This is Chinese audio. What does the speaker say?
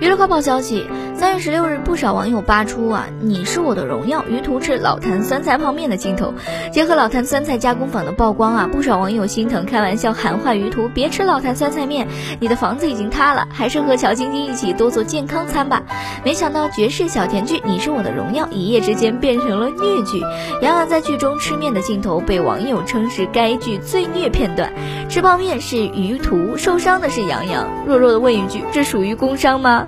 娱乐快报消息：三月十六日，不少网友扒出啊，你是我的荣耀于途吃老坛酸菜泡面的镜头。结合老坛酸菜加工坊的曝光啊，不少网友心疼，开玩笑喊话于途别吃老坛酸菜面，你的房子已经塌了，还是和乔晶晶一起多做健康餐吧。没想到绝世小甜剧《你是我的荣耀》一夜之间变成了虐剧。杨洋在剧中吃面的镜头被网友称是该剧最虐片段。吃泡面是于途，受伤的是杨洋。弱弱的问一句，这属于工伤吗？